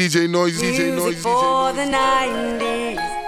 DJ Noise, DJ Noise, DJ For the 90s.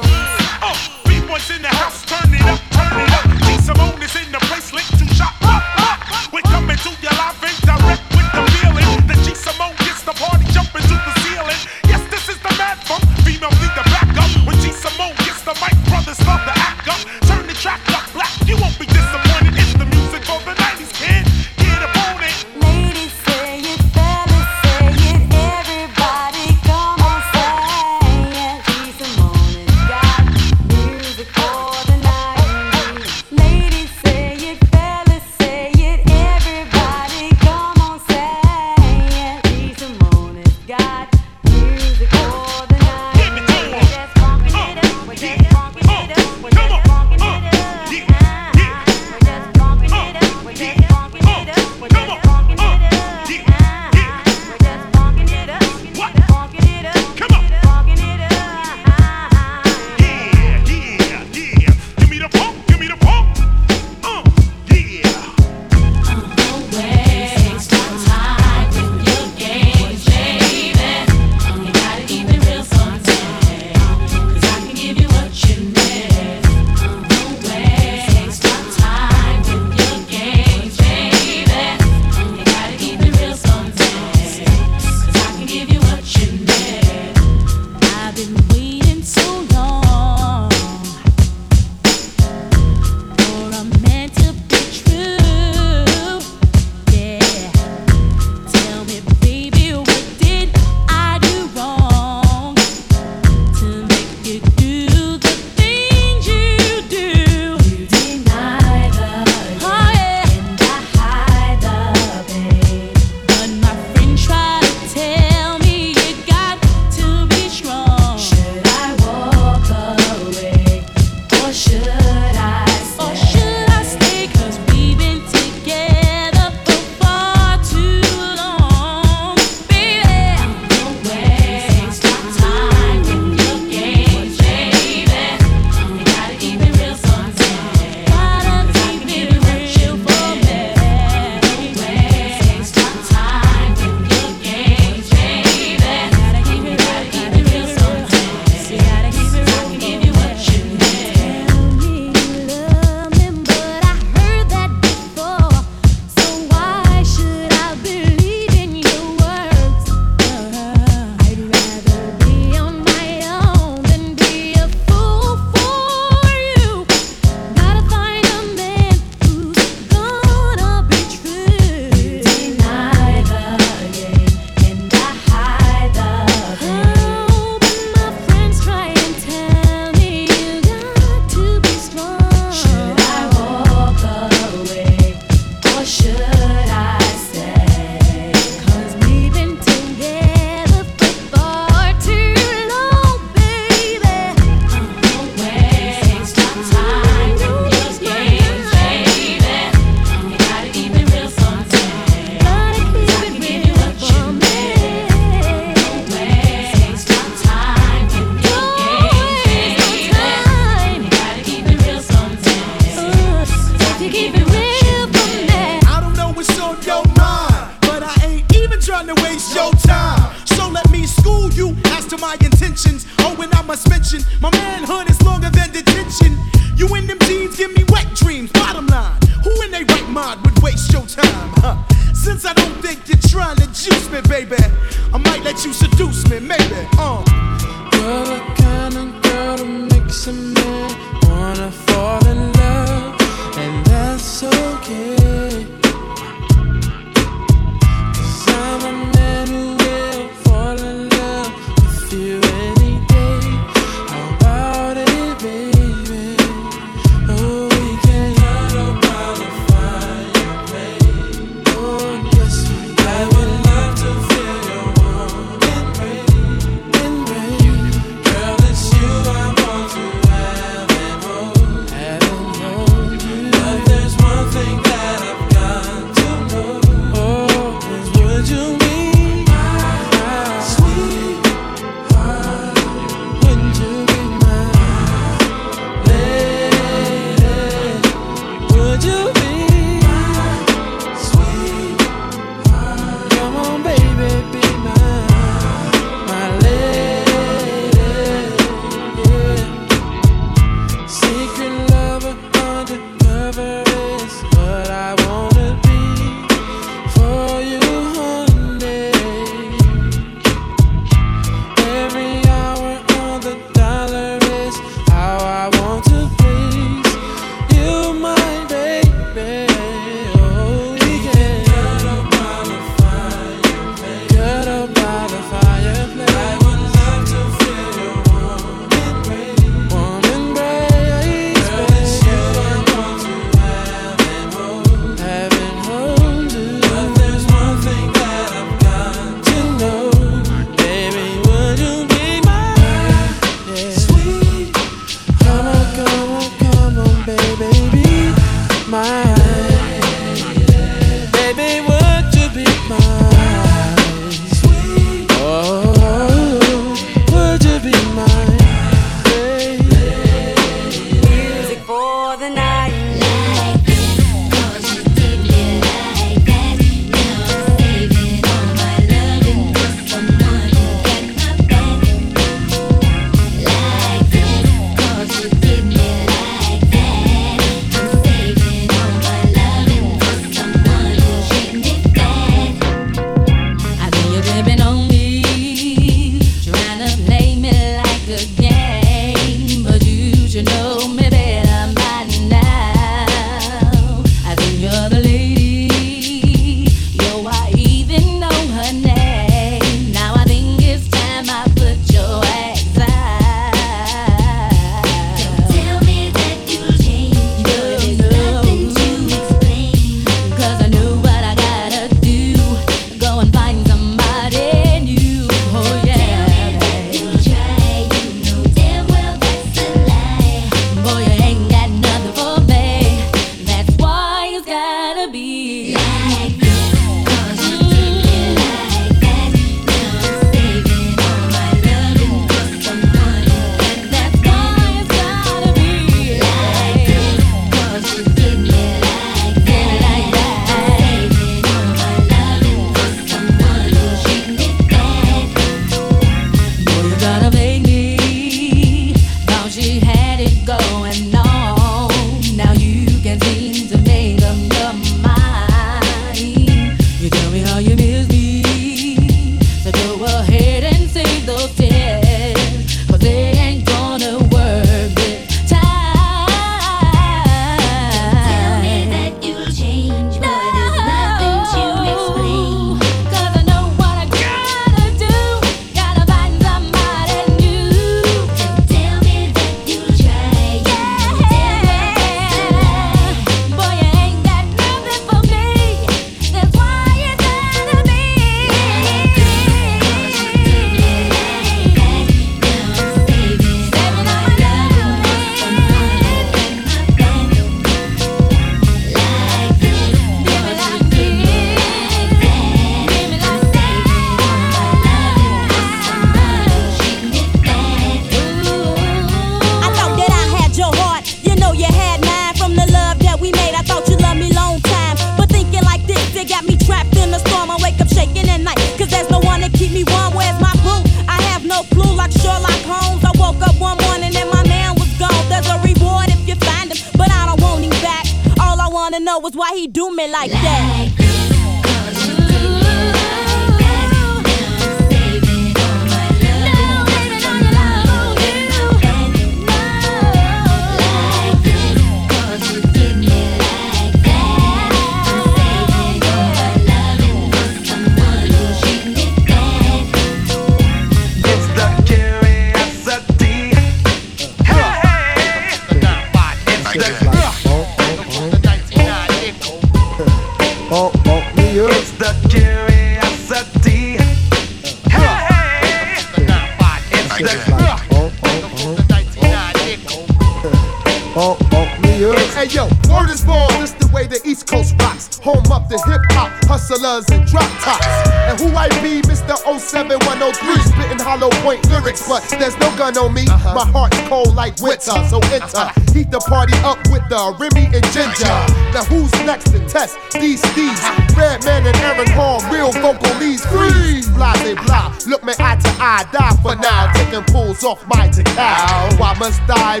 Gun on me. Uh-huh. My heart's cold like winter, so enter. Uh-huh. Heat the party up with the Remy and Ginger. Now who's next to test these steeds? Uh-huh. Redman and Aaron Hall, real vocal leads, freeze. Blah, they blah. Look me eye to eye, die for now. Taking pulls off my cow. Why must I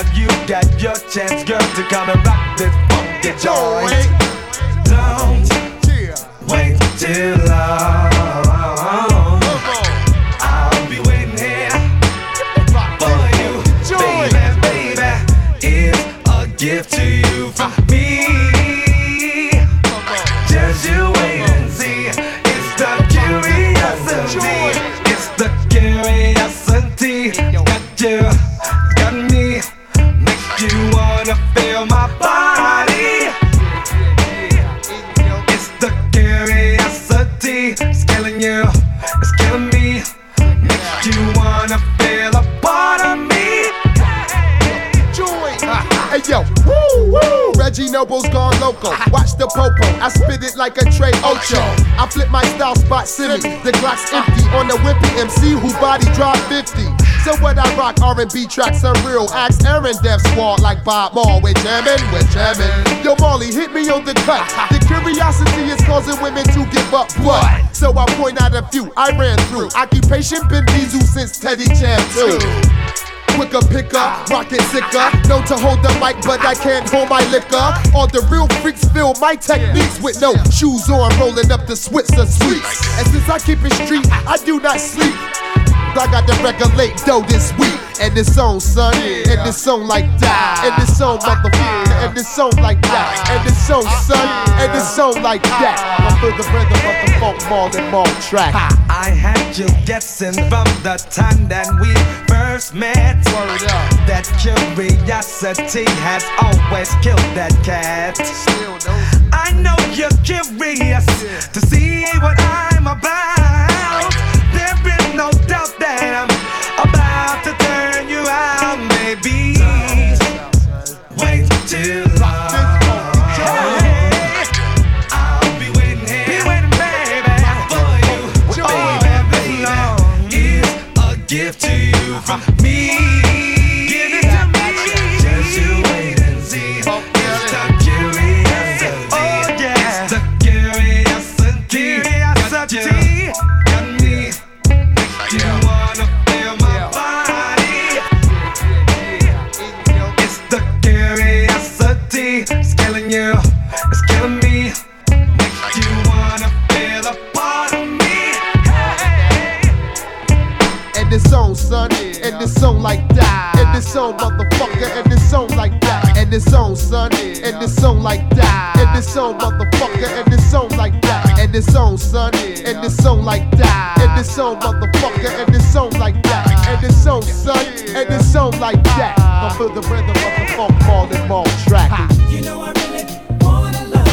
Now you got your chance, girl, to come and rock this funky joint. Don't wait too long. Noble's gone. Watch the popo. I spit it like a Trey Ocho. I flip my style spot silly. The Glock's empty on the wimpy MC who body drop 50. So what I rock R&B tracks are real. Ask Aaron Def Squad like Bob Moore. We're jamming, we're jamming. Yo Marley, hit me on the cut. The curiosity is causing women to give up blood. So I point out a few I ran through. Occupation been diesel since Teddy Jam 2 quicker picker, rocket sicker. Known to hold the mic, but I can't hold my liquor. All the real freaks feel my techniques with no shoes on, rolling up the Swisher Sweets. And since I keep it street, I do not sleep. I got to regulate dough this week. And this song, son, and this song like that, and this song, motherfucker, and this song like that, and this song, son, and this song like that. I'm feel the rhythm of the funk more than more track. I had you guessing from the time that we first met. Word up. That curiosity has always killed that cat. Still I know you're curious to see what I'm about. Wait and this song, motherfucker, and this song like that, and this song, son, and this song like that, and this song, motherfucker, and this song like that, and this song, son, and this song like that, and this song, motherfucker, and this song like that, and this song, son, and this song like that. I feel the rhythm of the funk more than more track. You know I really wanna love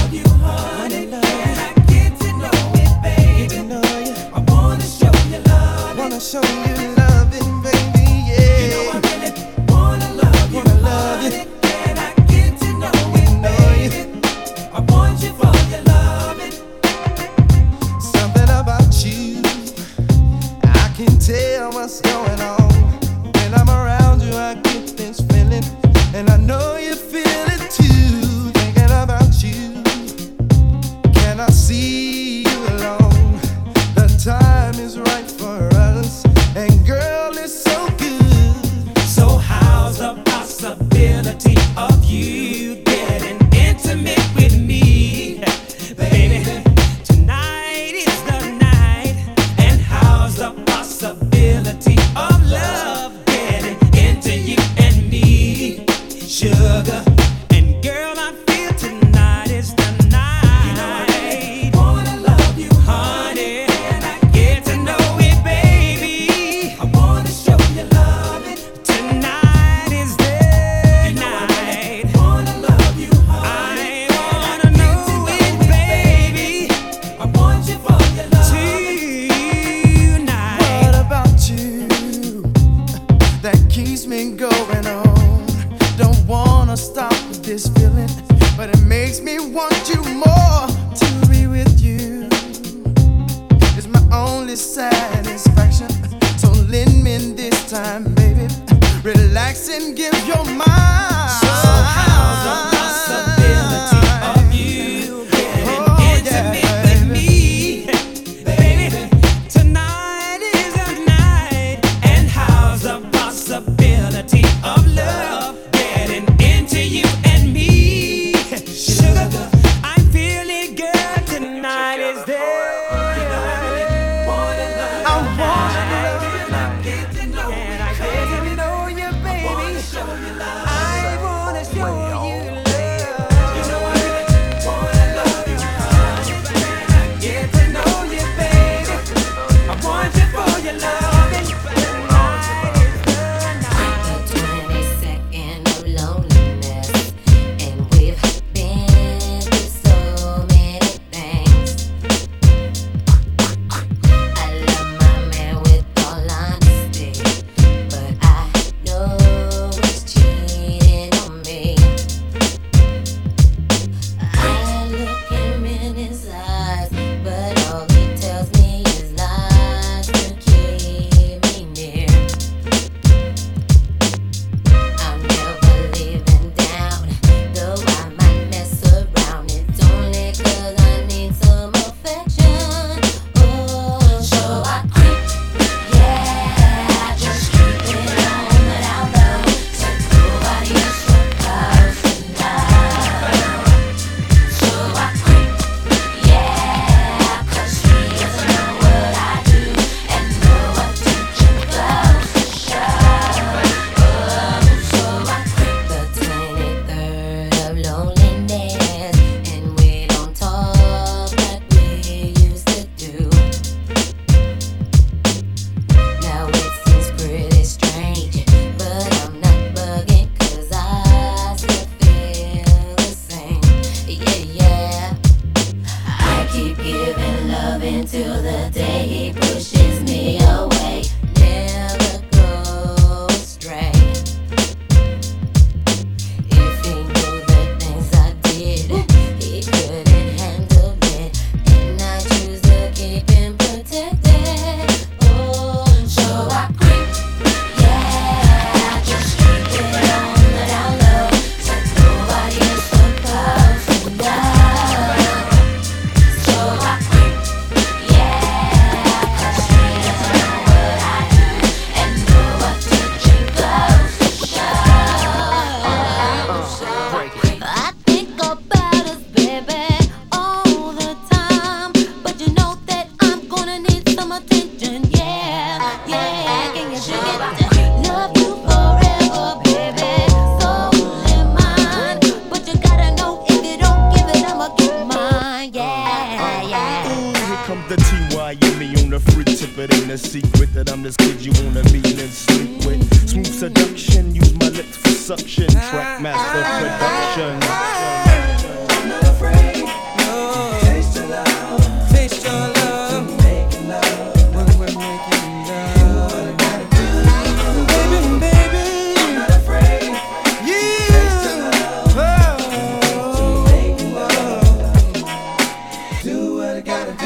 I gotta do.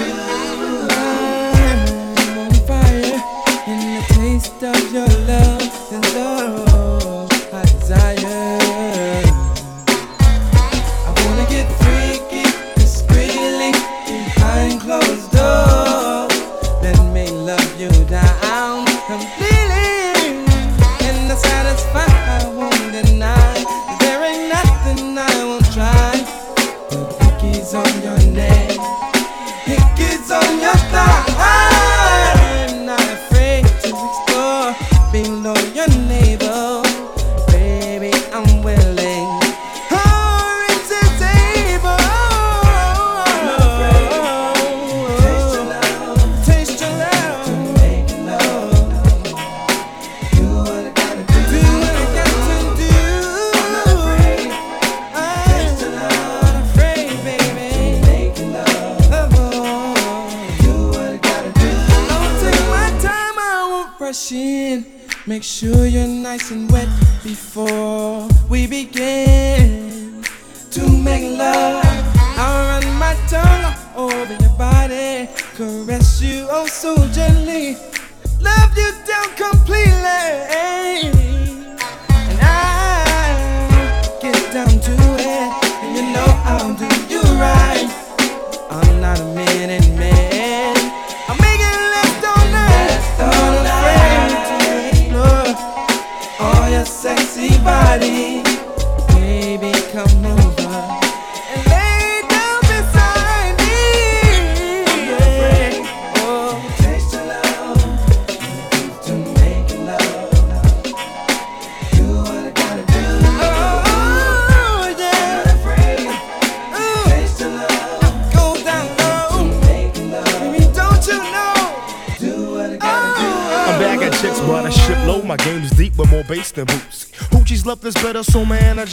I'm on fire, and the taste of your love is love.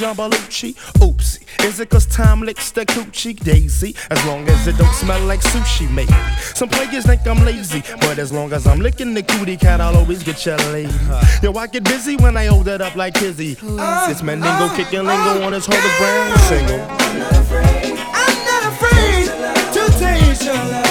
John Belushi? Oopsie. Is it cause time licks the coochie daisy? As long as it don't smell like sushi, maybe. Some players think I'm lazy, but as long as I'm licking the cootie cat, I'll always get your lady. Yo, I get busy when I hold it up like Kizzy. Uh, it's Mandingo uh, kicking lingo uh, on his Horace brand single. I'm not afraid, I'm not afraid to taste your love.